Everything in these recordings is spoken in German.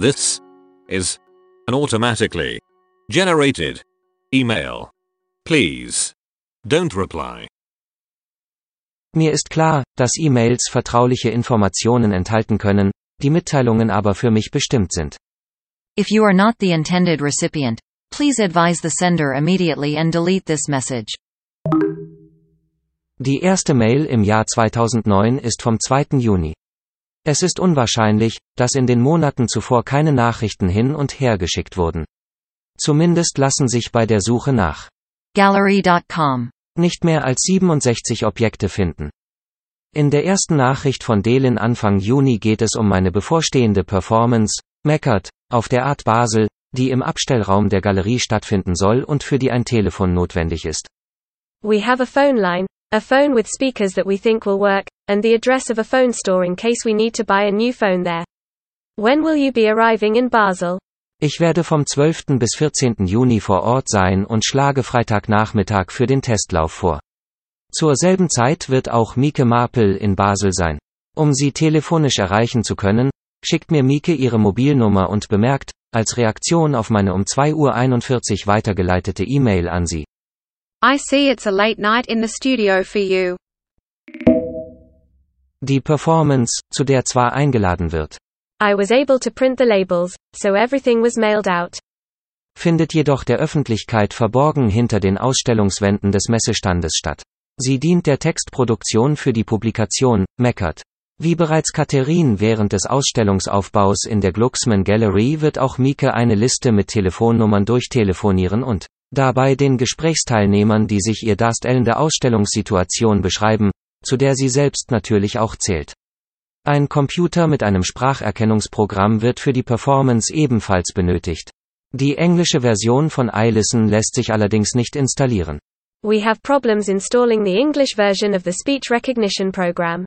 This is an automatically generated email. Please don't reply. Mir ist klar, dass E-Mails vertrauliche Informationen enthalten können, die Mitteilungen aber für mich bestimmt sind. If you are not the intended recipient, please advise the sender immediately and delete this message. Die erste Mail im Jahr 2009 ist vom 2. Juni. Es ist unwahrscheinlich, dass in den Monaten zuvor keine Nachrichten hin und her geschickt wurden. Zumindest lassen sich bei der Suche nach Gallery.com. nicht mehr als 67 Objekte finden. In der ersten Nachricht von Delin Anfang Juni geht es um meine bevorstehende Performance, Meckert, auf der Art Basel, die im Abstellraum der Galerie stattfinden soll und für die ein Telefon notwendig ist. We have a phone line, a phone with speakers that we think will work, and the address of a phone store in case we need to buy a new phone there. When will you be arriving in Basel? Ich werde vom 12. bis 14. Juni vor Ort sein und schlage Freitagnachmittag für den Testlauf vor. Zur selben Zeit wird auch Mieke Marpel in Basel sein. Um sie telefonisch erreichen zu können, schickt mir Mieke ihre Mobilnummer und bemerkt, als Reaktion auf meine um 2.41 Uhr weitergeleitete E-Mail an sie. I see it's a late night in the studio for you. Die Performance, zu der zwar eingeladen wird, I was able to print the labels, so everything was mailed out. findet jedoch der Öffentlichkeit verborgen hinter den Ausstellungswänden des Messestandes statt. Sie dient der Textproduktion für die Publikation, Meckert. Wie bereits Katharin während des Ausstellungsaufbaus in der Glucksman Gallery wird auch Mieke eine Liste mit Telefonnummern durchtelefonieren und dabei den Gesprächsteilnehmern, die sich ihr darstellende Ausstellungssituation beschreiben, zu der sie selbst natürlich auch zählt. Ein Computer mit einem Spracherkennungsprogramm wird für die Performance ebenfalls benötigt. Die englische Version von iListen lässt sich allerdings nicht installieren. We have problems installing the English version of the speech recognition program.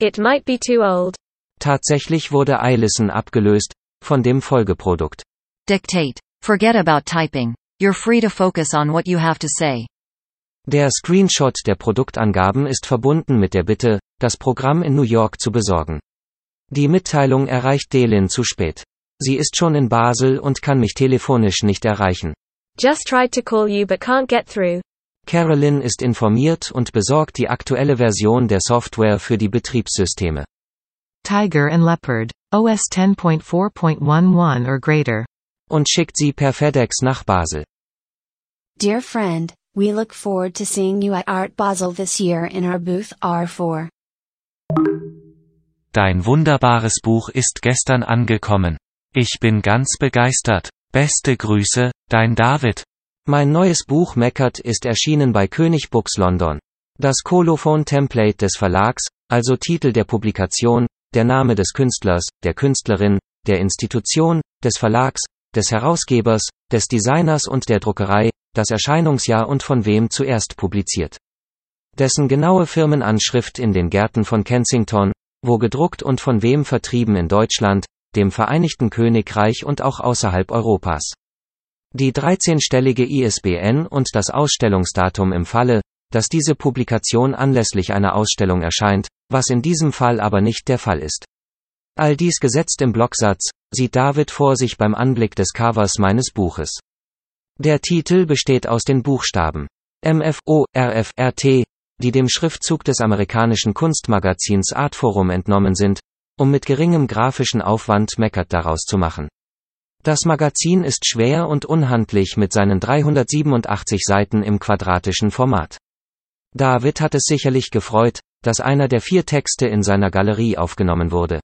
It might be too old. Tatsächlich wurde iListen abgelöst, von dem Folgeprodukt. Dictate. Forget about typing. You're free to focus on what you have to say. Der Screenshot der Produktangaben ist verbunden mit der Bitte, das Programm in New York zu besorgen. Die Mitteilung erreicht Delin zu spät. Sie ist schon in Basel und kann mich telefonisch nicht erreichen. Just tried to call you but can't get through. Carolyn ist informiert und besorgt die aktuelle Version der Software für die Betriebssysteme. Tiger and Leopard, OS 10.4.11 or greater. Und schickt sie per FedEx nach Basel. Dear friend, we look forward to seeing you at Art Basel this year in our booth R4. Dein wunderbares Buch ist gestern angekommen. Ich bin ganz begeistert. Beste Grüße, dein David. Mein neues Buch Meckert ist erschienen bei König Books London. Das Kolophon-Template des Verlags, also Titel der Publikation, der Name des Künstlers, der Künstlerin, der Institution, des Verlags, des Herausgebers, des Designers und der Druckerei, das Erscheinungsjahr und von wem zuerst publiziert. Dessen genaue Firmenanschrift in den Gärten von Kensington, wo gedruckt und von wem vertrieben in Deutschland, dem Vereinigten Königreich und auch außerhalb Europas. Die 13-stellige ISBN und das Ausstellungsdatum im Falle, dass diese Publikation anlässlich einer Ausstellung erscheint, was in diesem Fall aber nicht der Fall ist. All dies gesetzt im Blocksatz, sieht David vor sich beim Anblick des Covers meines Buches. Der Titel besteht aus den Buchstaben MFO, RFRT, die dem Schriftzug des amerikanischen Kunstmagazins Artforum entnommen sind, um mit geringem grafischen Aufwand Meckert daraus zu machen. Das Magazin ist schwer und unhandlich mit seinen 387 Seiten im quadratischen Format. David hat es sicherlich gefreut, dass einer der vier Texte in seiner Galerie aufgenommen wurde.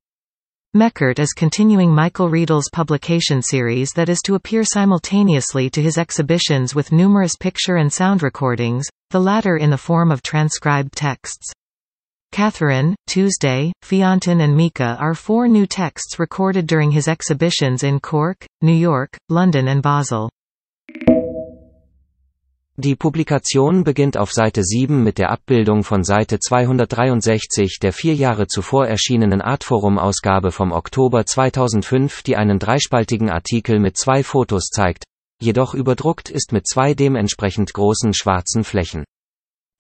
Meckert is continuing Michael Riedel's publication series that is to appear simultaneously to his exhibitions with numerous picture and sound recordings, the latter in the form of transcribed texts. Catherine, Tuesday, Fionton and Mika are four new texts recorded during his exhibitions in Cork, New York, London and Basel. Die Publikation beginnt auf Seite 7 mit der Abbildung von Seite 263 der vier Jahre zuvor erschienenen Artforum-Ausgabe vom Oktober 2005, die einen dreispaltigen Artikel mit zwei Fotos zeigt, jedoch überdruckt ist mit zwei dementsprechend großen schwarzen Flächen.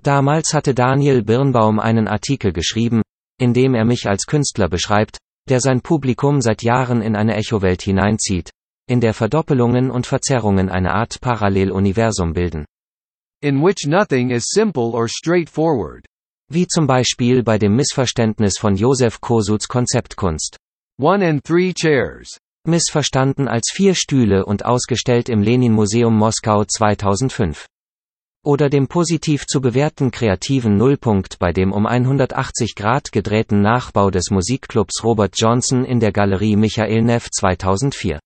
Damals hatte Daniel Birnbaum einen Artikel geschrieben, in dem er mich als Künstler beschreibt, der sein Publikum seit Jahren in eine Echowelt hineinzieht, in der Verdoppelungen und Verzerrungen eine Art Paralleluniversum bilden. In which nothing is simple or straightforward. Wie zum Beispiel bei dem Missverständnis von Josef Kosuts Konzeptkunst. One and three chairs. Missverstanden als vier Stühle und ausgestellt im Lenin-Museum Moskau 2005. Oder dem positiv zu bewerten kreativen Nullpunkt bei dem um 180 Grad gedrehten Nachbau des Musikclubs Robert Johnson in der Galerie Michael Neff 2004.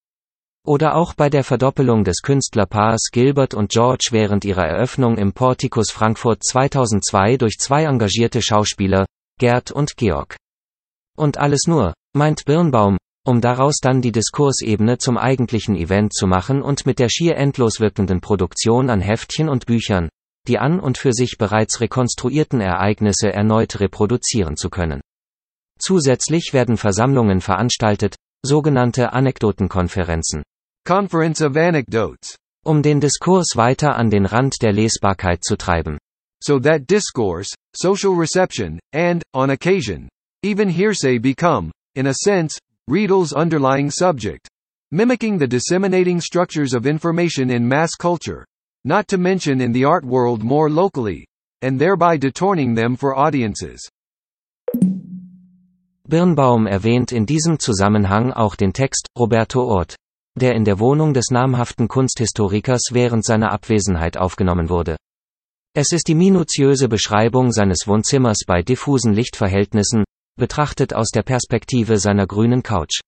Oder auch bei der Verdoppelung des Künstlerpaars Gilbert und George während ihrer Eröffnung im Portikus Frankfurt 2002 durch zwei engagierte Schauspieler, Gerd und Georg. Und alles nur, meint Birnbaum, um daraus dann die Diskursebene zum eigentlichen Event zu machen und mit der schier endlos wirkenden Produktion an Heftchen und Büchern, die an und für sich bereits rekonstruierten Ereignisse erneut reproduzieren zu können. Zusätzlich werden Versammlungen veranstaltet, sogenannte Anekdotenkonferenzen. Conference of Anecdotes. Um den Diskurs weiter an den Rand der Lesbarkeit zu treiben. So that discourse, social reception, and, on occasion, even hearsay become, in a sense, Riedel's underlying subject. Mimicking the disseminating structures of information in mass culture. Not to mention in the art world more locally. And thereby detorning them for audiences. Birnbaum erwähnt in diesem Zusammenhang auch den Text Roberto Ort, der in der Wohnung des namhaften Kunsthistorikers während seiner Abwesenheit aufgenommen wurde. Es ist die minutiöse Beschreibung seines Wohnzimmers bei diffusen Lichtverhältnissen, betrachtet aus der Perspektive seiner grünen Couch.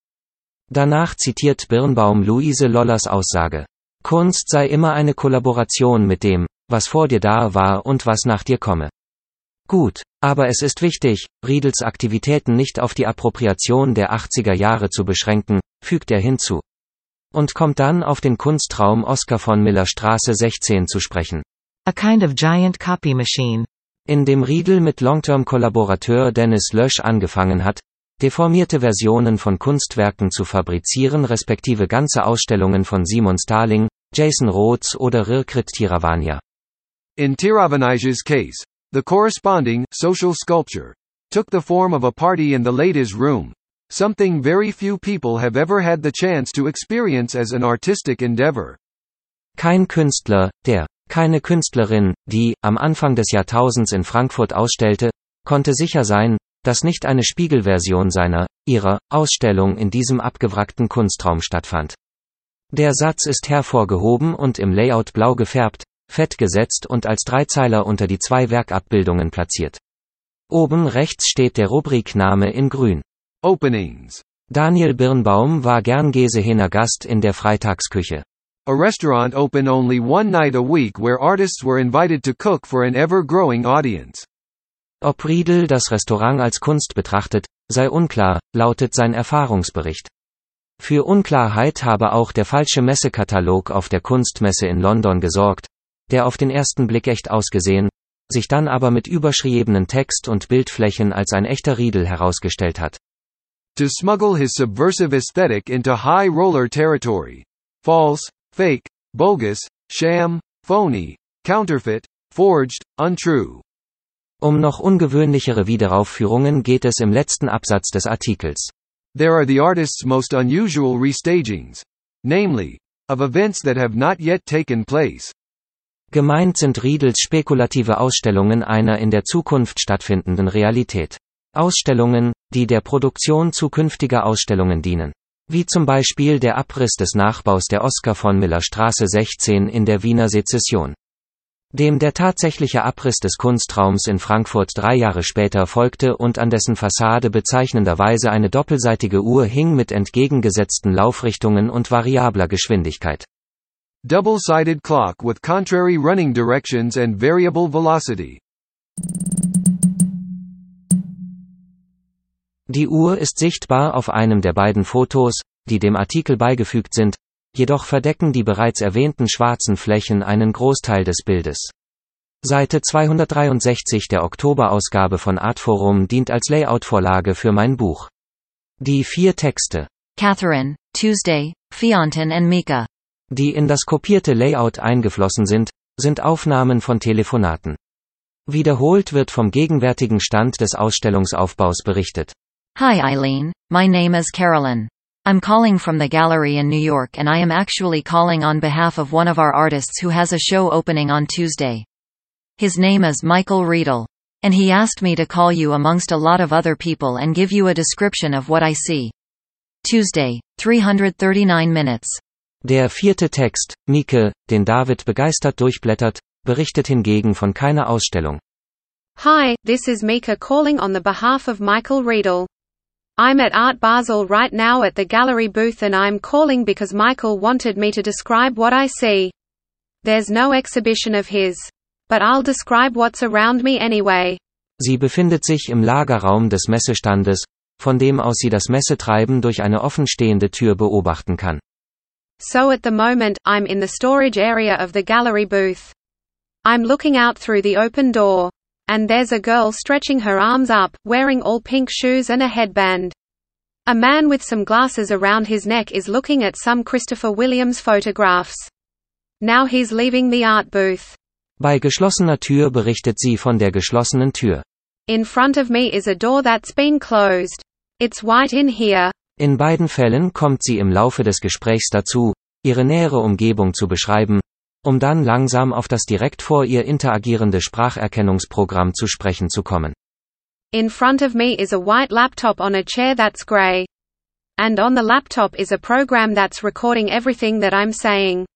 Danach zitiert Birnbaum Luise Lollers Aussage. Kunst sei immer eine Kollaboration mit dem, was vor dir da war und was nach dir komme. Gut, aber es ist wichtig, Riedels Aktivitäten nicht auf die Appropriation der 80er Jahre zu beschränken, fügt er hinzu. Und kommt dann auf den Kunstraum Oskar von Miller Straße 16 zu sprechen. A kind of giant copy machine. In dem Riedel mit Long-Term-Kollaborateur Dennis Lösch angefangen hat, deformierte Versionen von Kunstwerken zu fabrizieren respektive ganze Ausstellungen von Simon Starling, Jason Rhodes oder Rirkrit Tiravania. In Tiravanija's case, the corresponding social sculpture took the form of a party in the ladies' room, something very few people have ever had the chance to experience as an artistic endeavor. Kein Künstler, der, keine Künstlerin, die, am Anfang des Jahrtausends in Frankfurt ausstellte, konnte sicher sein, dass nicht eine Spiegelversion seiner, ihrer, Ausstellung in diesem abgewrackten Kunstraum stattfand. Der Satz ist hervorgehoben und im Layout blau gefärbt, fett gesetzt und als Dreizeiler unter die zwei Werkabbildungen platziert. Oben rechts steht der Rubrikname in grün. Openings. Daniel Birnbaum war gern Gesehener Gast in der Freitagsküche. A restaurant open only one night a week where artists were invited to cook for an ever-growing audience. Ob Riedel das Restaurant als Kunst betrachtet, sei unklar, lautet sein Erfahrungsbericht. Für Unklarheit habe auch der falsche Messekatalog auf der Kunstmesse in London gesorgt, der auf den ersten Blick echt ausgesehen, sich dann aber mit überschriebenen Text und Bildflächen als ein echter Riedel herausgestellt hat. To smuggle his subversive aesthetic into high roller territory. False, fake, bogus, sham, phony, counterfeit, forged, untrue. Um noch ungewöhnlichere Wiederaufführungen geht es im letzten Absatz des Artikels. There are the artist's most unusual restagings. Namely, of events that have not yet taken place. Gemeint sind Riedels spekulative Ausstellungen einer in der Zukunft stattfindenden Realität. Ausstellungen, die der Produktion zukünftiger Ausstellungen dienen. Wie zum Beispiel der Abriss des Nachbaus der Oskar von Miller Straße 16 in der Wiener Sezession. Dem der tatsächliche Abriss des Kunstraums in Frankfurt drei Jahre später folgte und an dessen Fassade bezeichnenderweise eine doppelseitige Uhr hing mit entgegengesetzten Laufrichtungen und variabler Geschwindigkeit. Double-sided clock with contrary running directions and variable velocity. Die Uhr ist sichtbar auf einem der beiden Fotos, die dem Artikel beigefügt sind, jedoch verdecken die bereits erwähnten schwarzen Flächen einen Großteil des Bildes. Seite 263 der Oktoberausgabe von Artforum dient als Layout-Vorlage für mein Buch. Die vier Texte, Catherine, Tuesday, Fionton and Mika. die in das kopierte Layout eingeflossen sind, sind Aufnahmen von Telefonaten. Wiederholt wird vom gegenwärtigen Stand des Ausstellungsaufbaus berichtet. Hi Eileen, my name is Carolyn. I'm calling from the gallery in New York and I am actually calling on behalf of one of our artists who has a show opening on Tuesday. His name is Michael Riedel. And he asked me to call you amongst a lot of other people and give you a description of what I see. Tuesday, 339 minutes. Der vierte Text, Mieke, den David begeistert durchblättert, berichtet hingegen von keiner Ausstellung. Hi, this is Mika calling on the behalf of Michael Riedel. I'm at Art Basel right now at the gallery booth and I'm calling because Michael wanted me to describe what I see. There's no exhibition of his. But I'll describe what's around me anyway. Sie befindet sich im Lagerraum des Messestandes, von dem aus sie das Messetreiben durch eine offenstehende Tür beobachten kann. So at the moment, I'm in the storage area of the gallery booth. I'm looking out through the open door. And there's a girl stretching her arms up, wearing all pink shoes and a headband. A man with some glasses around his neck is looking at some Christopher Williams photographs. Now he's leaving the art booth. Bei geschlossener Tür berichtet sie von der geschlossenen Tür. In front of me is a door that's been closed. It's white in here. In beiden Fällen kommt sie im Laufe des Gesprächs dazu, ihre nähere Umgebung zu beschreiben, um dann langsam auf das direkt vor ihr interagierende Spracherkennungsprogramm zu sprechen zu kommen. In front of me is a white laptop on a chair that's gray. And on the laptop is a program that's recording everything that I'm saying.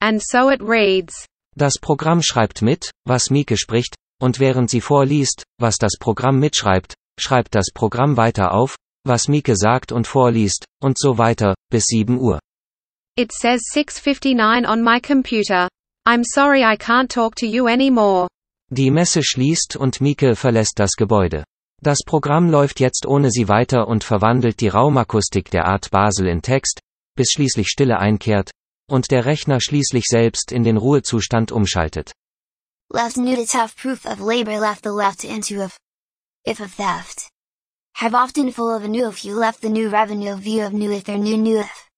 And so it reads. Das Programm schreibt mit, was Mieke spricht, und während sie vorliest, was das Programm mitschreibt, schreibt das Programm weiter auf, was Mieke sagt und vorliest, und so weiter, bis 7 Uhr. It says 6:59 on my computer. I'm sorry I can't talk to you anymore. Die Messe schließt und Mieke verlässt das Gebäude. Das Programm läuft jetzt ohne sie weiter und verwandelt die Raumakustik der Art Basel in Text, bis schließlich Stille einkehrt, und der Rechner schließlich selbst in den Ruhezustand umschaltet. Left new to tough proof of labor left the left into of if of theft. Have often full of a new if you left the new revenue view of new if their new new if.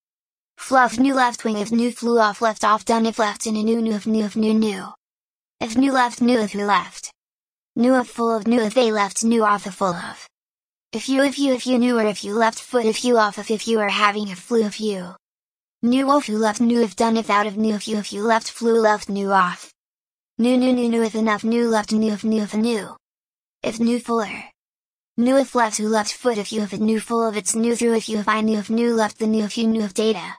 Fluff new left wing if new flew off left off done if left in a new new if new if new new. If new left new if who left. New if full of new if they left new off of full of. If you if you if you knew or if you left foot if you off if if you are having a flu if you. New if who left new if done if out of new if you if you left flew left new off. New new new new if enough new left new if new if new. If new fuller. New if left who left foot if you if it new full of its new through if you if I knew if new left the new if you knew if data.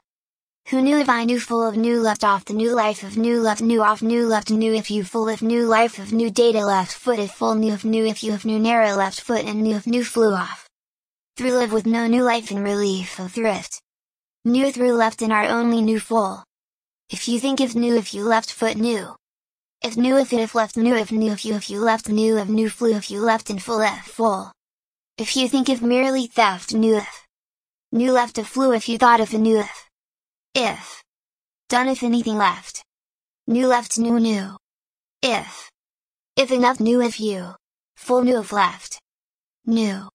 Who knew if I knew full of new left off the new life of new left new off new left new if you full if new life of new data left foot if full new if new if you if new narrow left foot and new if new flew off. Through live with no new life in relief of thrift. New through left in our only new full. If you think if new if you left foot new. If new if it if left new if new if you if you left new if new flew if you left in full f full. If you think if merely theft new if. New left a flew if you thought of a new if. If. Done if anything left. New left new new. If. If enough new if you. Full new if left. New.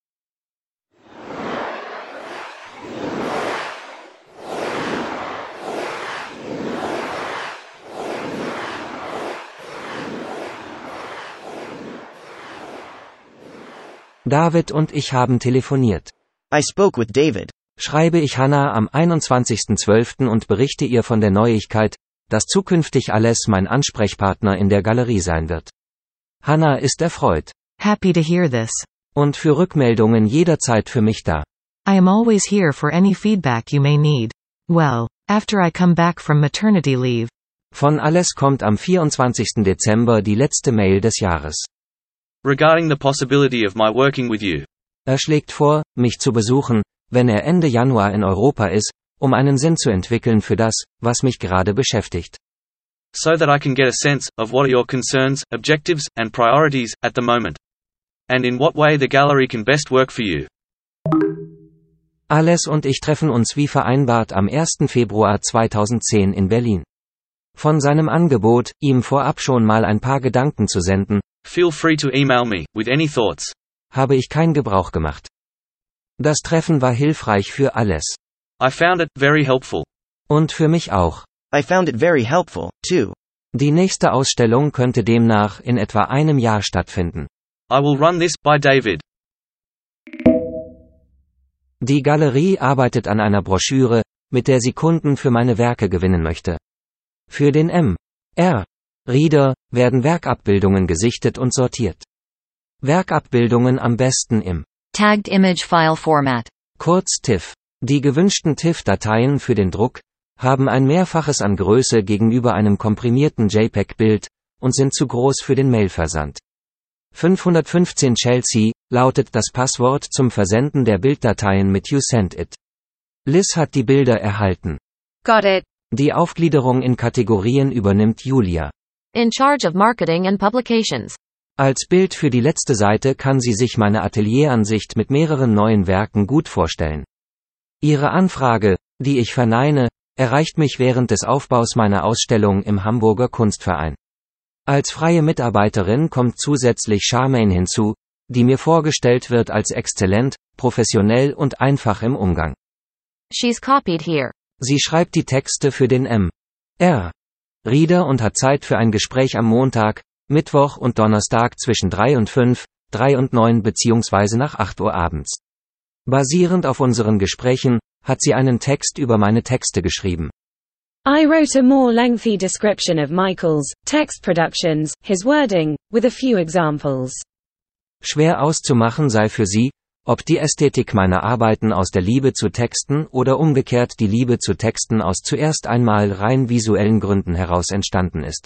David und ich haben telefoniert. I spoke with David. Schreibe ich Hannah am 21.12. und berichte ihr von der Neuigkeit, dass zukünftig alles mein Ansprechpartner in der Galerie sein wird. Hannah ist erfreut. Happy to hear this. Und für Rückmeldungen jederzeit für mich da. I am always here for any feedback you may need. Well, after I come back from maternity leave. Von alles kommt am 24. Dezember die letzte Mail des Jahres. Regarding the possibility of my working with you. Er schlägt vor, mich zu besuchen, wenn er Ende Januar in Europa ist, um einen Sinn zu entwickeln für das, was mich gerade beschäftigt. So that I can get a sense of what are your concerns, objectives, and priorities at the moment. And in what way the gallery can best work for you. Alles und ich treffen uns wie vereinbart am 1. Februar 2010 in Berlin. Von seinem Angebot, ihm vorab schon mal ein paar Gedanken zu senden, Feel free to email me with any thoughts. habe ich keinen Gebrauch gemacht. Das Treffen war hilfreich für alles. I found it very helpful. Und für mich auch. I found it very helpful, too. Die nächste Ausstellung könnte demnach in etwa einem Jahr stattfinden. I will run this by David. Die Galerie arbeitet an einer Broschüre, mit der sie Kunden für meine Werke gewinnen möchte. Für den M. R. Reader werden Werkabbildungen gesichtet und sortiert. Werkabbildungen am besten im Tagged Image File Format. Kurz TIFF. Die gewünschten TIFF-Dateien für den Druck haben ein Mehrfaches an Größe gegenüber einem komprimierten JPEG-Bild und sind zu groß für den Mailversand. 515 Chelsea lautet das Passwort zum Versenden der Bilddateien mit You Sent It. Liz hat die Bilder erhalten. Got it. Die Aufgliederung in Kategorien übernimmt Julia. In charge of marketing and publications. Als Bild für die letzte Seite kann sie sich meine Atelieransicht mit mehreren neuen Werken gut vorstellen. Ihre Anfrage, die ich verneine, erreicht mich während des Aufbaus meiner Ausstellung im Hamburger Kunstverein. Als freie Mitarbeiterin kommt zusätzlich Charmaine hinzu, die mir vorgestellt wird als exzellent, professionell und einfach im Umgang. She's copied here. Sie schreibt die Texte für den M. R. Reader und hat Zeit für ein Gespräch am Montag, Mittwoch und Donnerstag zwischen 3 und 5, 3 und 9 bzw. nach 8 Uhr abends. Basierend auf unseren Gesprächen, hat sie einen Text über meine Texte geschrieben. I wrote a more lengthy description of Michael's text productions, his wording, with a few examples. Schwer auszumachen sei für sie, ob die Ästhetik meiner Arbeiten aus der Liebe zu Texten oder umgekehrt die Liebe zu Texten aus zuerst einmal rein visuellen Gründen heraus entstanden ist.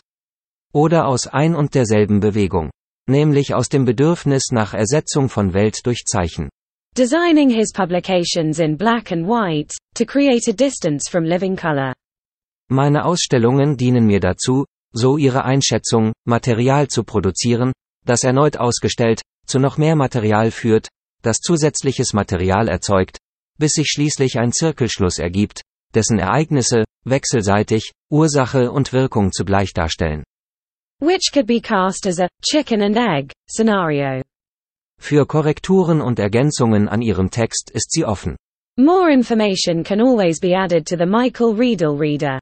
Oder aus ein und derselben Bewegung. Nämlich aus dem Bedürfnis nach Ersetzung von Welt durch Zeichen. Designing his publications in black and white, to create a distance from living color. Meine Ausstellungen dienen mir dazu, so ihre Einschätzung, Material zu produzieren, das erneut ausgestellt, zu noch mehr Material führt, das zusätzliches Material erzeugt, bis sich schließlich ein Zirkelschluss ergibt, dessen Ereignisse, wechselseitig, Ursache und Wirkung zugleich darstellen. Which could be cast as a chicken and egg scenario. Für Korrekturen und Ergänzungen an ihrem Text ist sie offen. More information can always be added to the Michael Riedel Reader.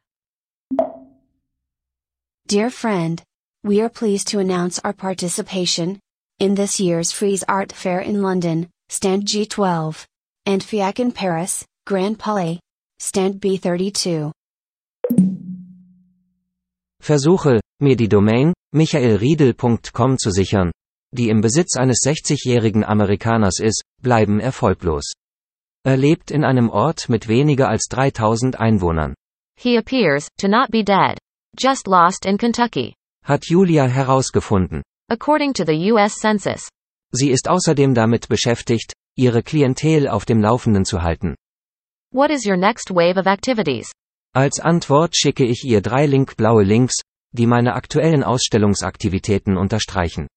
Dear friend, we are pleased to announce our participation in this year's Frieze Art Fair in London, Stand G12, and FIAC in Paris, Grand Palais, Stand B32. Versuche, mir die Domain michaelriedel.com zu sichern, die im Besitz eines 60-jährigen Amerikaners ist, bleiben erfolglos. Er lebt in einem Ort mit weniger als 3000 Einwohnern. He appears to not be dead. Just lost in Kentucky. Hat Julia herausgefunden. According to the US Census. Sie ist außerdem damit beschäftigt, ihre Klientel auf dem Laufenden zu halten. What is your next wave of activities? Als Antwort schicke ich ihr drei linkblaue Links, die meine aktuellen Ausstellungsaktivitäten unterstreichen.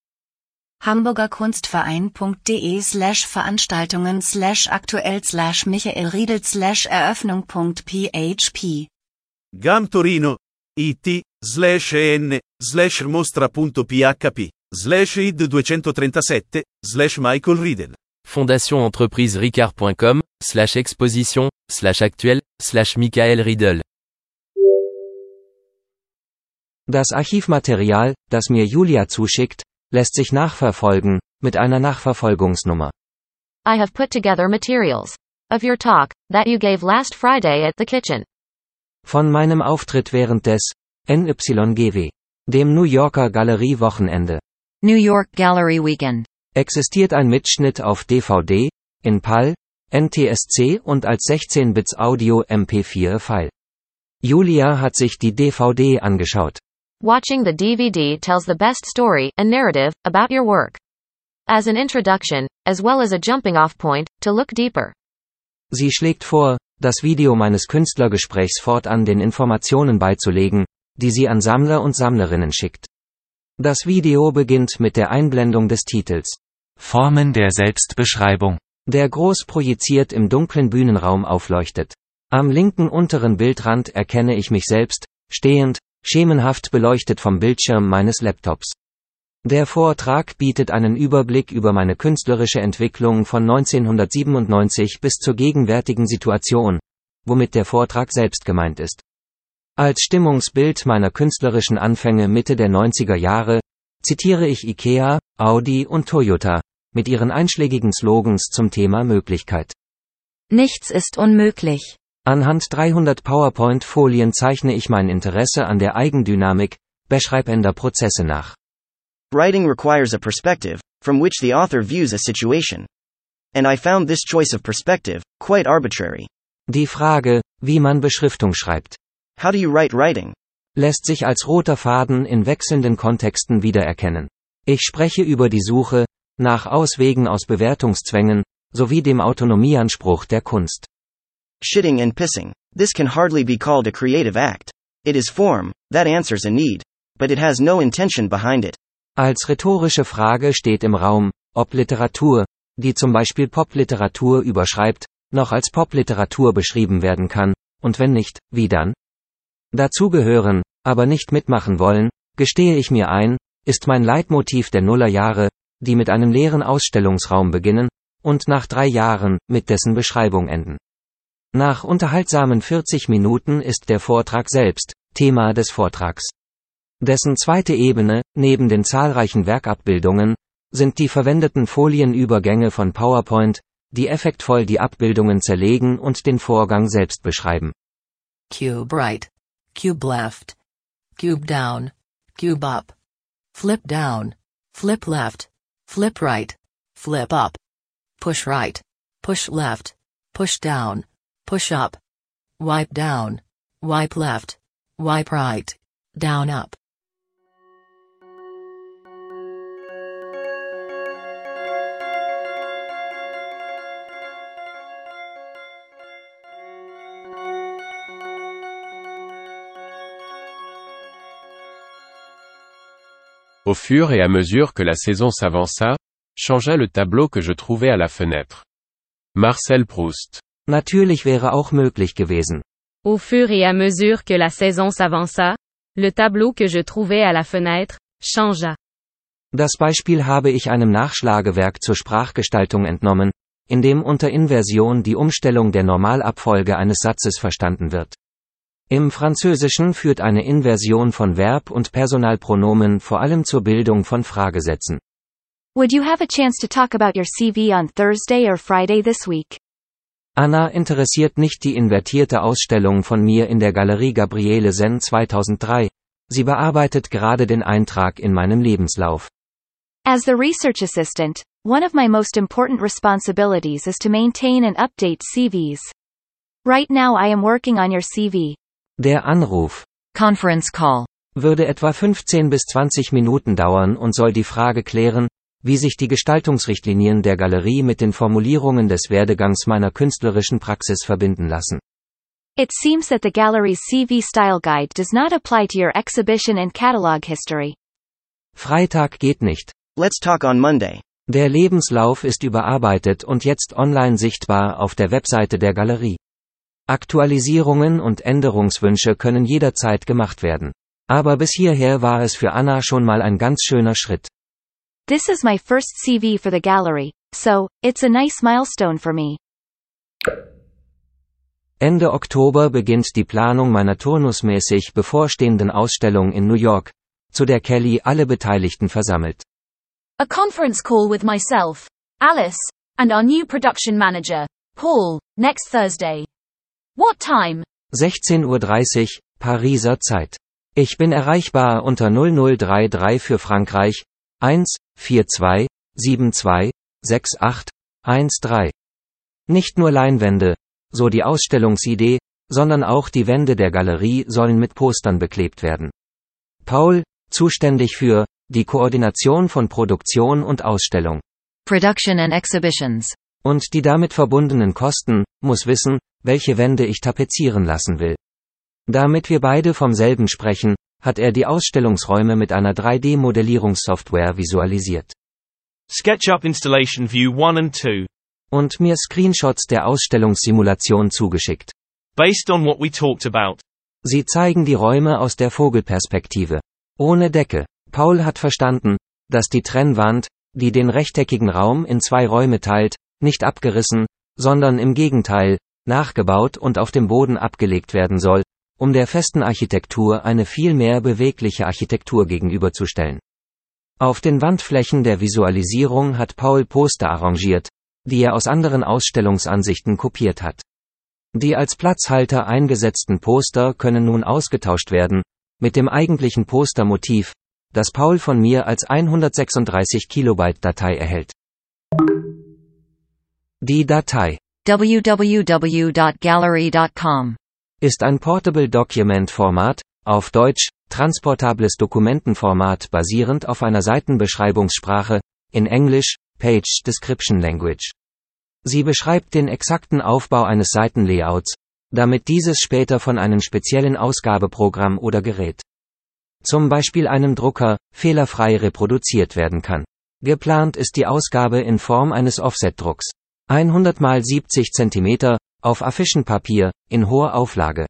hamburgerkunstverein.de slash Veranstaltungen slash aktuell slash Michael Riedel slash Eröffnung.php GAM Torino, it, slash en, slash mostra.php, slash id 237, slash Michael Riedel. Fondation entreprise ricard.com, slash exposition, slash actuel, slash Michael Riedel. Das Archivmaterial, das mir Julia zuschickt, lässt sich nachverfolgen, mit einer Nachverfolgungsnummer. I have put together materials of your talk that you gave last Friday at the kitchen. Von meinem Auftritt während des NYGW, dem New Yorker Galerie Wochenende. New York Gallery Weekend. Existiert ein Mitschnitt auf DVD, in PAL, NTSC und als 16-Bits Audio MP4-File. Julia hat sich die DVD angeschaut. Watching the DVD tells the best story and narrative about your work. As an introduction, as well as a jumping off point, to look deeper. Sie schlägt vor, das Video meines Künstlergesprächs fortan den Informationen beizulegen, die sie an Sammler und Sammlerinnen schickt. Das Video beginnt mit der Einblendung des Titels. Formen der Selbstbeschreibung. Der groß projiziert im dunklen Bühnenraum aufleuchtet. Am linken unteren Bildrand erkenne ich mich selbst, stehend, schemenhaft beleuchtet vom Bildschirm meines Laptops. Der Vortrag bietet einen Überblick über meine künstlerische Entwicklung von 1997 bis zur gegenwärtigen Situation, womit der Vortrag selbst gemeint ist. Als Stimmungsbild meiner künstlerischen Anfänge Mitte der 90er Jahre, zitiere ich IKEA, Audi und Toyota, mit ihren einschlägigen Slogans zum Thema Möglichkeit. Nichts ist unmöglich. Anhand 300 PowerPoint-Folien zeichne ich mein Interesse an der Eigendynamik beschreibender Prozesse nach. Writing requires a perspective, from which the author views a situation. And I found this choice of perspective quite arbitrary. Die Frage, wie man Beschriftung schreibt, How do you write writing? lässt sich als roter Faden in wechselnden Kontexten wiedererkennen. Ich spreche über die Suche nach Auswegen aus Bewertungszwängen sowie dem Autonomieanspruch der Kunst. Shitting and pissing. This can hardly be called a creative act. It is form, that answers a need. But it has no intention behind it. Als rhetorische Frage steht im Raum, ob Literatur, die zum Beispiel Popliteratur überschreibt, noch als Popliteratur beschrieben werden kann, und wenn nicht, wie dann? Dazu gehören, aber nicht mitmachen wollen, gestehe ich mir ein, ist mein Leitmotiv der Nullerjahre, die mit einem leeren Ausstellungsraum beginnen, und nach drei Jahren, mit dessen Beschreibung enden. Nach unterhaltsamen 40 Minuten ist der Vortrag selbst, Thema des Vortrags. Dessen zweite Ebene, neben den zahlreichen Werkabbildungen, sind die verwendeten Folienübergänge von PowerPoint, die effektvoll die Abbildungen zerlegen und den Vorgang selbst beschreiben. Cube right. Cube left. Cube down. Cube up. Flip down. Flip left. Flip right. Flip up. Push right. Push left. Push down. Push up. Wipe down. Wipe left. Wipe right. Down up. Au fur et à mesure que la saison s'avança, changea le tableau que je trouvais à la fenêtre. Marcel Proust. Natürlich wäre auch möglich gewesen. Au fur et à mesure que la saison s'avança, le tableau que je trouvais à la fenêtre, changea. Das Beispiel habe ich einem Nachschlagewerk zur Sprachgestaltung entnommen, in dem unter Inversion die Umstellung der Normalabfolge eines Satzes verstanden wird. Im Französischen führt eine Inversion von Verb und Personalpronomen vor allem zur Bildung von Fragesätzen. Would you have a chance to talk about your CV on Thursday or Friday this week? Anna interessiert nicht die invertierte Ausstellung von mir in der Galerie Gabriele Sen 2003. Sie bearbeitet gerade den Eintrag in meinem Lebenslauf. As the research assistant, one of my most important responsibilities is to maintain and update CVs. Right now I am working on your CV. Der Anruf Conference Call würde etwa 15 bis 20 Minuten dauern und soll die Frage klären, wie sich die Gestaltungsrichtlinien der Galerie mit den Formulierungen des Werdegangs meiner künstlerischen Praxis verbinden lassen. It seems that the gallery's CV style guide does not apply to your exhibition and catalog history. Freitag geht nicht. Let's talk on Monday. Der Lebenslauf ist überarbeitet und jetzt online sichtbar auf der Webseite der Galerie. Aktualisierungen und Änderungswünsche können jederzeit gemacht werden. Aber bis hierher war es für Anna schon mal ein ganz schöner Schritt. This is my first CV for the gallery, so, it's a nice milestone for me. Ende Oktober beginnt die Planung meiner turnusmäßig bevorstehenden Ausstellung in New York, zu der Kelly alle Beteiligten versammelt. A conference call with myself, Alice, and our new production manager, Paul, next Thursday. What time? 16.30 Uhr, Pariser Zeit. Ich bin erreichbar unter 0033 für Frankreich, 1, 42, 72, 68, 13. Nicht nur Leinwände, so die Ausstellungsidee, sondern auch die Wände der Galerie sollen mit Postern beklebt werden. Paul, zuständig für die Koordination von Produktion und Ausstellung. Production and Exhibitions. Und die damit verbundenen Kosten, muss wissen, welche Wände ich tapezieren lassen will. Damit wir beide vom selben sprechen, hat er die Ausstellungsräume mit einer 3D-Modellierungssoftware visualisiert. SketchUp Installation View 1 and 2. Und mir Screenshots der Ausstellungssimulation zugeschickt. Based on what we talked about. Sie zeigen die Räume aus der Vogelperspektive. Ohne Decke. Paul hat verstanden, dass die Trennwand, die den rechteckigen Raum in zwei Räume teilt, nicht abgerissen, sondern im Gegenteil, nachgebaut und auf dem Boden abgelegt werden soll, um der festen Architektur eine viel mehr bewegliche Architektur gegenüberzustellen. Auf den Wandflächen der Visualisierung hat Paul Poster arrangiert, die er aus anderen Ausstellungsansichten kopiert hat. Die als Platzhalter eingesetzten Poster können nun ausgetauscht werden, mit dem eigentlichen Postermotiv, das Paul von mir als 136 Kilobyte Datei erhält. Die Datei www.gallery.com ist ein Portable Document Format, auf Deutsch, transportables Dokumentenformat basierend auf einer Seitenbeschreibungssprache, in Englisch, Page Description Language. Sie beschreibt den exakten Aufbau eines Seitenlayouts, damit dieses später von einem speziellen Ausgabeprogramm oder Gerät, zum Beispiel einem Drucker, fehlerfrei reproduziert werden kann. Geplant ist die Ausgabe in Form eines Offsetdrucks. 100 x 70 cm, auf Affischenpapier, in hoher Auflage.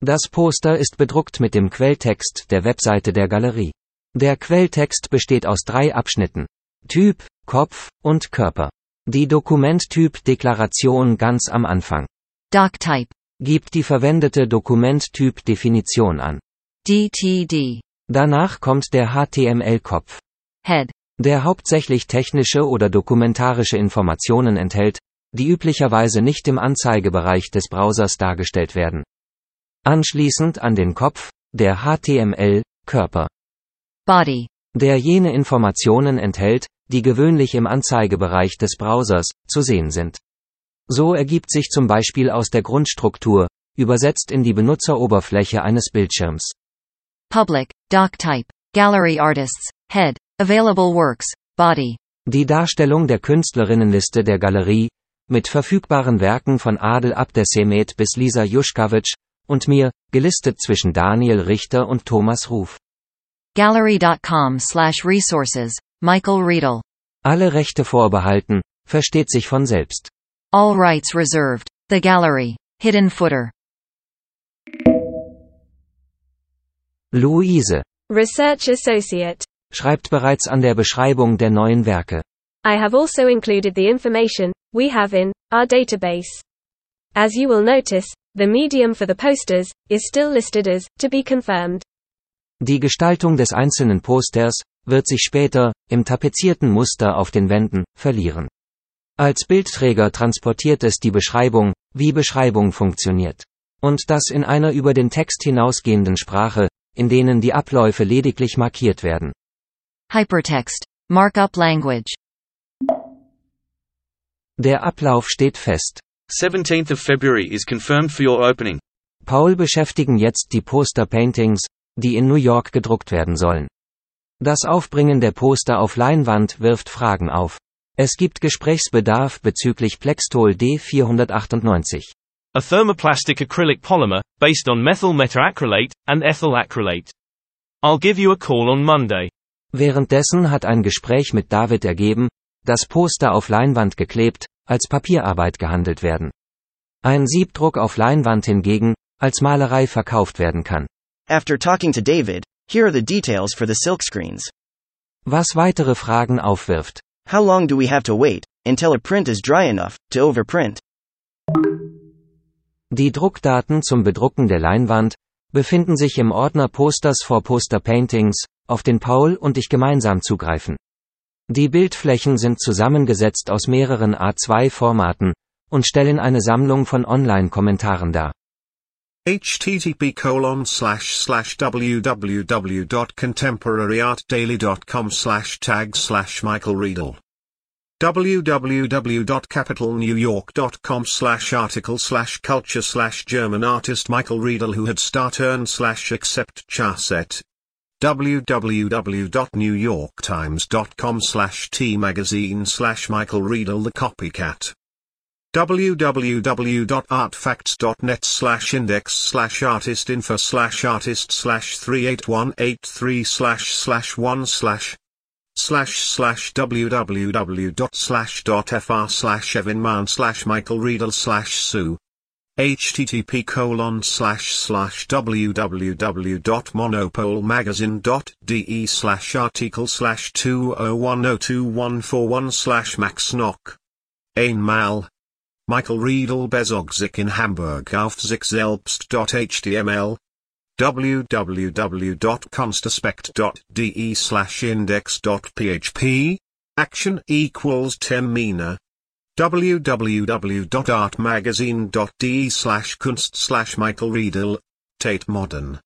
Das Poster ist bedruckt mit dem Quelltext der Webseite der Galerie. Der Quelltext besteht aus drei Abschnitten. Typ, Kopf und Körper. Die Dokumenttyp-Deklaration ganz am Anfang. Doctype. Gibt die verwendete Dokumenttyp-Definition an. DTD. Danach kommt der HTML-Kopf. Head. Der hauptsächlich technische oder dokumentarische Informationen enthält, die üblicherweise nicht im Anzeigebereich des Browsers dargestellt werden. Anschließend an den Kopf, der HTML-Körper. Body. Der jene Informationen enthält, die gewöhnlich im Anzeigebereich des Browsers zu sehen sind. So ergibt sich zum Beispiel aus der Grundstruktur, übersetzt in die Benutzeroberfläche eines Bildschirms. Public, Doctype, Gallery Artists, Head, Available Works, Body. Die Darstellung der Künstlerinnenliste der Galerie, mit verfügbaren Werken von Adel Abdesemet bis Lisa Juschkowitsch, und mir, gelistet zwischen Daniel Richter und Thomas Ruf. Gallery.com slash resources, Michael Riedel. Alle Rechte vorbehalten, versteht sich von selbst. All rights reserved. The Gallery. Hidden Footer. Luise. Research Associate. Schreibt bereits an der Beschreibung der neuen Werke. I have also included the information we have in our database. As you will notice, the medium for the posters is still listed as to be confirmed. Die Gestaltung des einzelnen Posters wird sich später, im tapezierten Muster auf den Wänden, verlieren. Als Bildträger transportiert es die Beschreibung, wie Beschreibung funktioniert. Und das in einer über den Text hinausgehenden Sprache, in denen die Abläufe lediglich markiert werden. Hypertext. Markup Language. Der Ablauf steht fest. 17th of February is confirmed for your opening. Paul beschäftigen jetzt die Poster-Paintings, die in New York gedruckt werden sollen. Das Aufbringen der Poster auf Leinwand wirft Fragen auf. Es gibt Gesprächsbedarf bezüglich Plextol D498. A thermoplastic acrylic polymer, based on methyl metaacrylate and ethyl acrylate. I'll give you a call on Monday. Währenddessen hat ein Gespräch mit David ergeben, dass Poster auf Leinwand geklebt, als Papierarbeit gehandelt werden. Ein Siebdruck auf Leinwand hingegen, als Malerei verkauft werden kann. After talking to David, here are the details for the silk screens. Was weitere Fragen aufwirft. How long do we have to wait, until a print is dry enough, to overprint? Die Druckdaten zum Bedrucken der Leinwand befinden sich im Ordner Posters for Poster Paintings, auf den Paul und ich gemeinsam zugreifen. Die Bildflächen sind zusammengesetzt aus mehreren A2-Formaten und stellen eine Sammlung von Online-Kommentaren dar. http www.contemporaryartdaily.com tag slash Michael Riedel www.capitalnewyork.com slash article slash culture slash German artist Michael Riedel who had start earn slash accept charset www.newyorktimes.com slash t magazine slash Michael Riedel the copycat www.artfacts.net slash index slash artist info slash artist slash 38183 slash slash 1 slash slash slash www slash dot fr slash evanman slash michael riedel slash sue http colon slash slash www.monopolmagazine.de slash article slash 201024141 slash max knock. Michael Riedel Bezogzik in Hamburg auf sich selbst.html www.constaspect.de slash index.php Action equals 10 mina www.artmagazine.de slash kunst slash Michael Riedel, Tate Modern.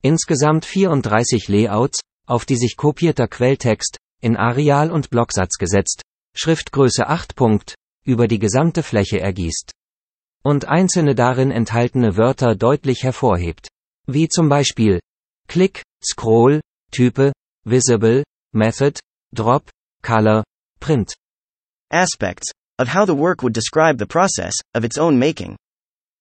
Insgesamt 34 Layouts, auf die sich kopierter Quelltext, in Areal und Blocksatz gesetzt, Schriftgröße 8 Punkt, über die gesamte Fläche ergießt. Und einzelne darin enthaltene Wörter deutlich hervorhebt. Wie zum Beispiel Click, Scroll, Type, Visible, Method, Drop, Color, Print. Aspects of how the work would describe the process of its own making.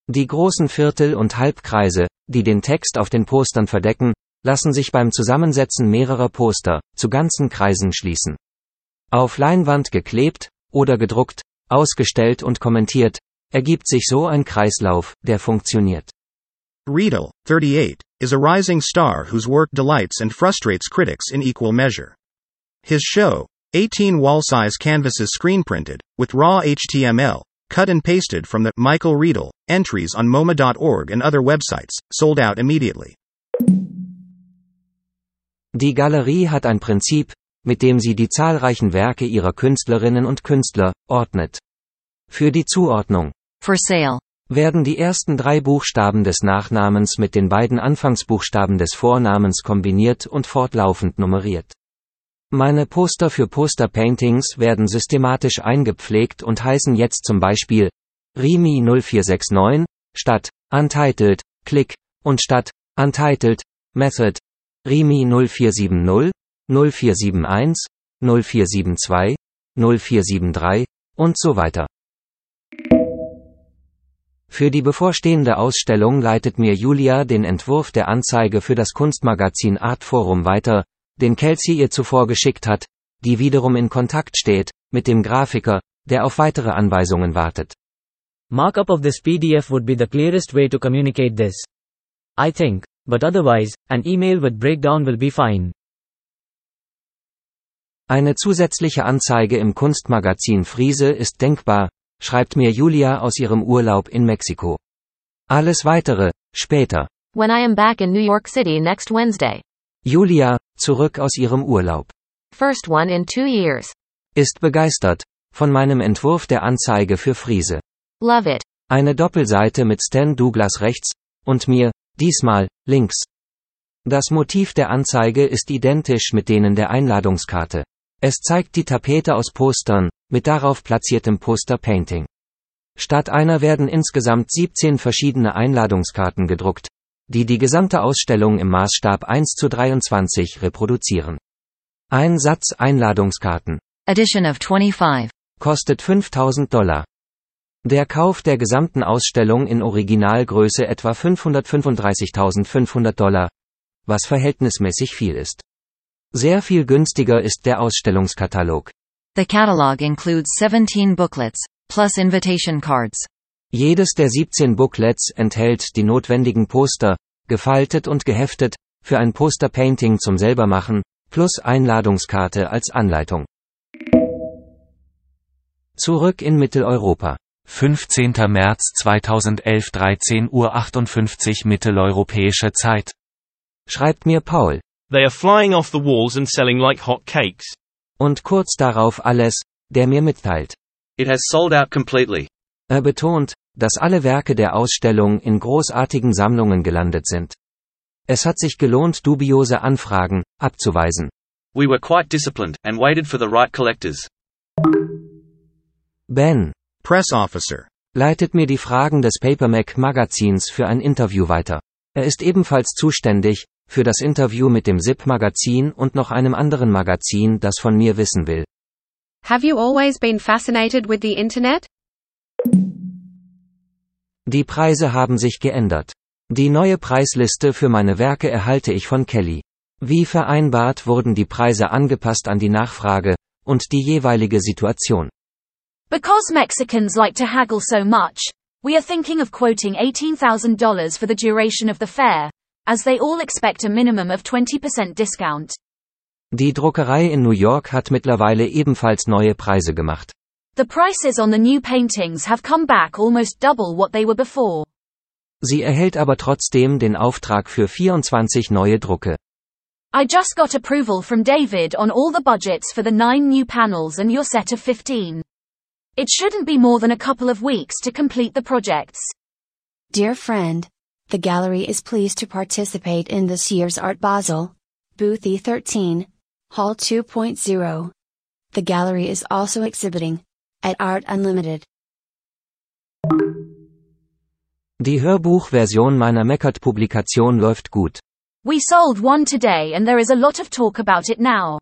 Die großen Viertel- und Halbkreise, die den Text auf den Postern verdecken, lassen sich beim Zusammensetzen mehrerer Poster zu ganzen Kreisen schließen. Auf Leinwand geklebt oder gedruckt, ausgestellt und kommentiert, ergibt sich so ein Kreislauf, der funktioniert. Riedel, 38, is a rising star whose work delights and frustrates critics in equal measure. His show, 18 wall-size canvases screen printed, with raw HTML, cut and pasted from the Michael Riedel entries on MoMA.org and other websites, sold out immediately. Die Galerie hat ein Prinzip, mit dem sie die zahlreichen Werke ihrer Künstlerinnen und Künstler ordnet. Für die Zuordnung For sale. werden die ersten drei Buchstaben des Nachnamens mit den beiden Anfangsbuchstaben des Vornamens kombiniert und fortlaufend nummeriert. Meine Poster für Poster-Paintings werden systematisch eingepflegt und heißen jetzt zum Beispiel Rimi 0469 statt Untitled, Click und statt Untitled, Method Rimi 0470, 0471, 0472, 0473 und so weiter. Für die bevorstehende Ausstellung leitet mir Julia den Entwurf der Anzeige für das Kunstmagazin Artforum weiter, den Kelsey ihr zuvor geschickt hat, die wiederum in Kontakt steht, mit dem Grafiker, der auf weitere Anweisungen wartet. Markup of this PDF would be the clearest way to communicate this. I think, but otherwise, an email with breakdown will be fine. Eine zusätzliche Anzeige im Kunstmagazin Friese ist denkbar, schreibt mir Julia aus ihrem Urlaub in Mexiko. Alles weitere, später. When I am back in New York City next Wednesday. Julia, zurück aus ihrem Urlaub. First one in two years. Ist begeistert, von meinem Entwurf der Anzeige für Friese. Love it. Eine Doppelseite mit Stan Douglas rechts, und mir, diesmal, links. Das Motiv der Anzeige ist identisch mit denen der Einladungskarte. Es zeigt die Tapete aus Postern, mit darauf platziertem Poster-Painting. Statt einer werden insgesamt 17 verschiedene Einladungskarten gedruckt, die die gesamte Ausstellung im Maßstab 1 zu 23 reproduzieren. Ein Satz Einladungskarten. Edition of 25. Kostet 5000 Dollar. Der Kauf der gesamten Ausstellung in Originalgröße etwa 535.500 Dollar, was verhältnismäßig viel ist. Sehr viel günstiger ist der Ausstellungskatalog. The catalog includes 17 booklets, plus invitation cards. Jedes der 17 Booklets enthält die notwendigen Poster, gefaltet und geheftet, für ein Posterpainting zum selbermachen, plus Einladungskarte als Anleitung. Zurück in Mitteleuropa. 15. März 2011 13 Uhr 58 mitteleuropäische Zeit. Schreibt mir Paul. They are flying off the walls and selling like hot cakes. Und kurz darauf alles, der mir mitteilt. It has sold out completely. Er betont, dass alle Werke der Ausstellung in großartigen Sammlungen gelandet sind. Es hat sich gelohnt, dubiose Anfragen abzuweisen. We were quite disciplined and waited for the right collectors. Ben, Press Officer. leitet mir die Fragen des Papermac Magazins für ein Interview weiter. Er ist ebenfalls zuständig, für das Interview mit dem SIP Magazin und noch einem anderen Magazin, das von mir wissen will. Have you always been fascinated with the Internet? Die Preise haben sich geändert. Die neue Preisliste für meine Werke erhalte ich von Kelly. Wie vereinbart wurden die Preise angepasst an die Nachfrage und die jeweilige Situation. Because Mexicans like to haggle so much, we are thinking of quoting $18,000 for the duration of the fair, as they all expect a minimum of 20% discount. Die Druckerei in New York hat mittlerweile ebenfalls neue Preise gemacht. The prices on the new paintings have come back almost double what they were before. Sie erhält aber trotzdem den Auftrag für 24 neue Drucke. I just got approval from David on all the budgets for the nine new panels and your set of 15. It shouldn't be more than a couple of weeks to complete the projects. Dear friend, the gallery is pleased to participate in this year's Art Basel, Booth E13, Hall 2.0. The gallery is also exhibiting at Art Unlimited. Die Hörbuchversion meiner Meckert-Publikation läuft gut. We sold one today and there is a lot of talk about it now.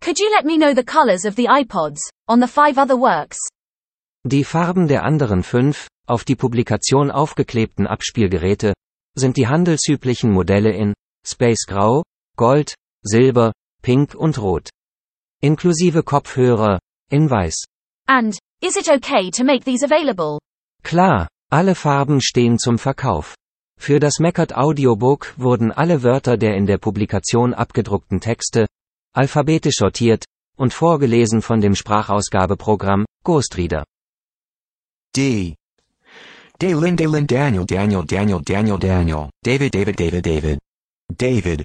Could you let me know the colors of the iPods, on the five other works? Die Farben der anderen fünf, auf die Publikation aufgeklebten Abspielgeräte, sind die handelsüblichen Modelle in Space Grau, Gold, Silber, Pink und Rot. Inklusive Kopfhörer, in Weiß. And, is it okay to make these available? Klar, alle Farben stehen zum Verkauf. Für das Meckert Audiobook wurden alle Wörter der in der Publikation abgedruckten Texte, alphabetisch sortiert, und vorgelesen von dem Sprachausgabeprogramm, Ghostreader. D. Daylin Daylin Daniel Daniel Daniel Daniel Daniel David David David David David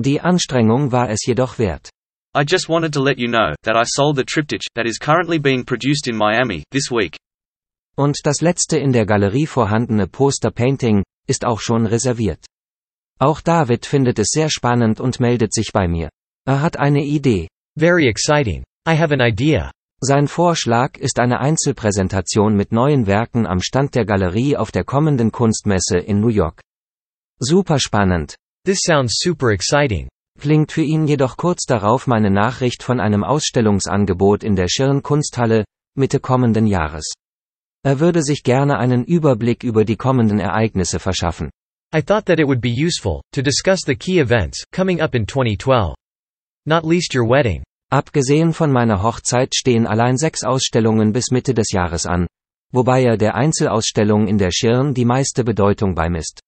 Die Anstrengung war es jedoch wert. I just wanted to let you know that I sold the triptych that is currently being produced in Miami this week. Und das letzte in der Galerie vorhandene Poster-Painting ist auch schon reserviert. Auch David findet es sehr spannend und meldet sich bei mir. Er hat eine Idee. Very exciting. I have an idea. Sein Vorschlag ist eine Einzelpräsentation mit neuen Werken am Stand der Galerie auf der kommenden Kunstmesse in New York. Super spannend. This sounds super exciting. Klingt für ihn jedoch kurz darauf meine Nachricht von einem Ausstellungsangebot in der Schirn Kunsthalle, Mitte kommenden Jahres. Er würde sich gerne einen Überblick über die kommenden Ereignisse verschaffen. I thought that it would be useful to discuss the key events coming up in 2012. Not least your wedding. Abgesehen von meiner Hochzeit stehen allein sechs Ausstellungen bis Mitte des Jahres an, wobei er der Einzelausstellung in der Schirn die meiste Bedeutung beimisst.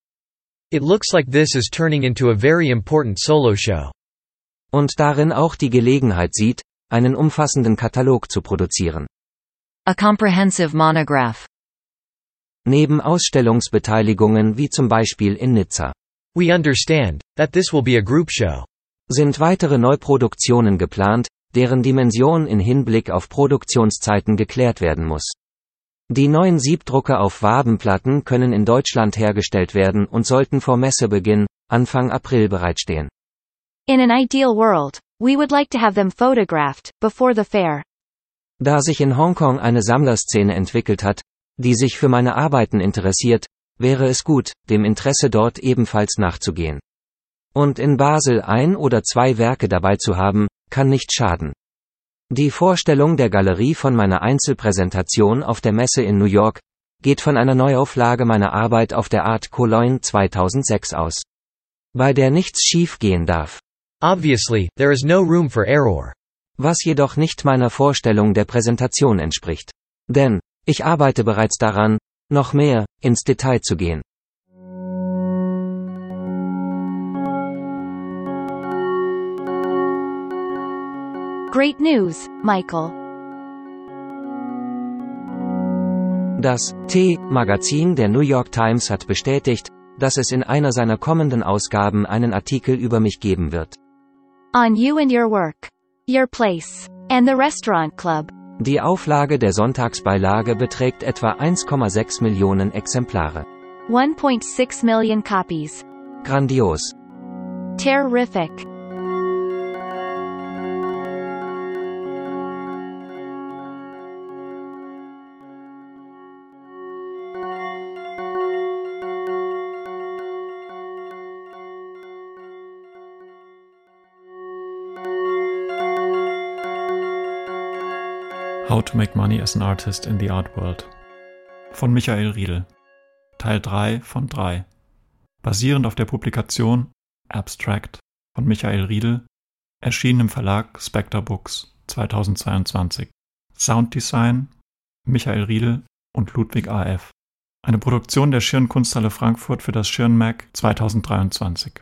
It looks like this is turning into a very important solo show. Und darin auch die Gelegenheit sieht, einen umfassenden Katalog zu produzieren. A comprehensive monograph. Neben Ausstellungsbeteiligungen wie zum Beispiel in Nizza. We understand that this will be a group show. Sind weitere Neuproduktionen geplant, deren Dimension in Hinblick auf Produktionszeiten geklärt werden muss. Die neuen Siebdrucke auf Wabenplatten können in Deutschland hergestellt werden und sollten vor Messebeginn, Anfang April bereitstehen. In an ideal world, we would like to have them photographed, before the fair. Da sich in Hongkong eine Sammlerszene entwickelt hat, die sich für meine Arbeiten interessiert, wäre es gut, dem Interesse dort ebenfalls nachzugehen. Und in Basel ein oder zwei Werke dabei zu haben, kann nicht schaden. Die Vorstellung der Galerie von meiner Einzelpräsentation auf der Messe in New York geht von einer Neuauflage meiner Arbeit auf der Art Cologne 2006 aus. Bei der nichts schief gehen darf. Obviously, there is no room for error. Was jedoch nicht meiner Vorstellung der Präsentation entspricht. Denn, ich arbeite bereits daran, noch mehr, ins Detail zu gehen. Great news, Michael. Das T-Magazin der New York Times hat bestätigt, dass es in einer seiner kommenden Ausgaben einen Artikel über mich geben wird. On you and your work. Your place. And the restaurant club. Die Auflage der Sonntagsbeilage beträgt etwa 1,6 Millionen Exemplare. 1.6 million copies. Grandios. Terrific. How to Make Money as an Artist in the Art World von Michael Riedel. Teil 3 von 3. Basierend auf der Publikation Abstract von Michael Riedel, erschienen im Verlag Spectre Books 2022. Sound Design Michael Riedel und Ludwig A.F. Eine Produktion der Schirnkunsthalle Frankfurt für das Schirn Mac 2023.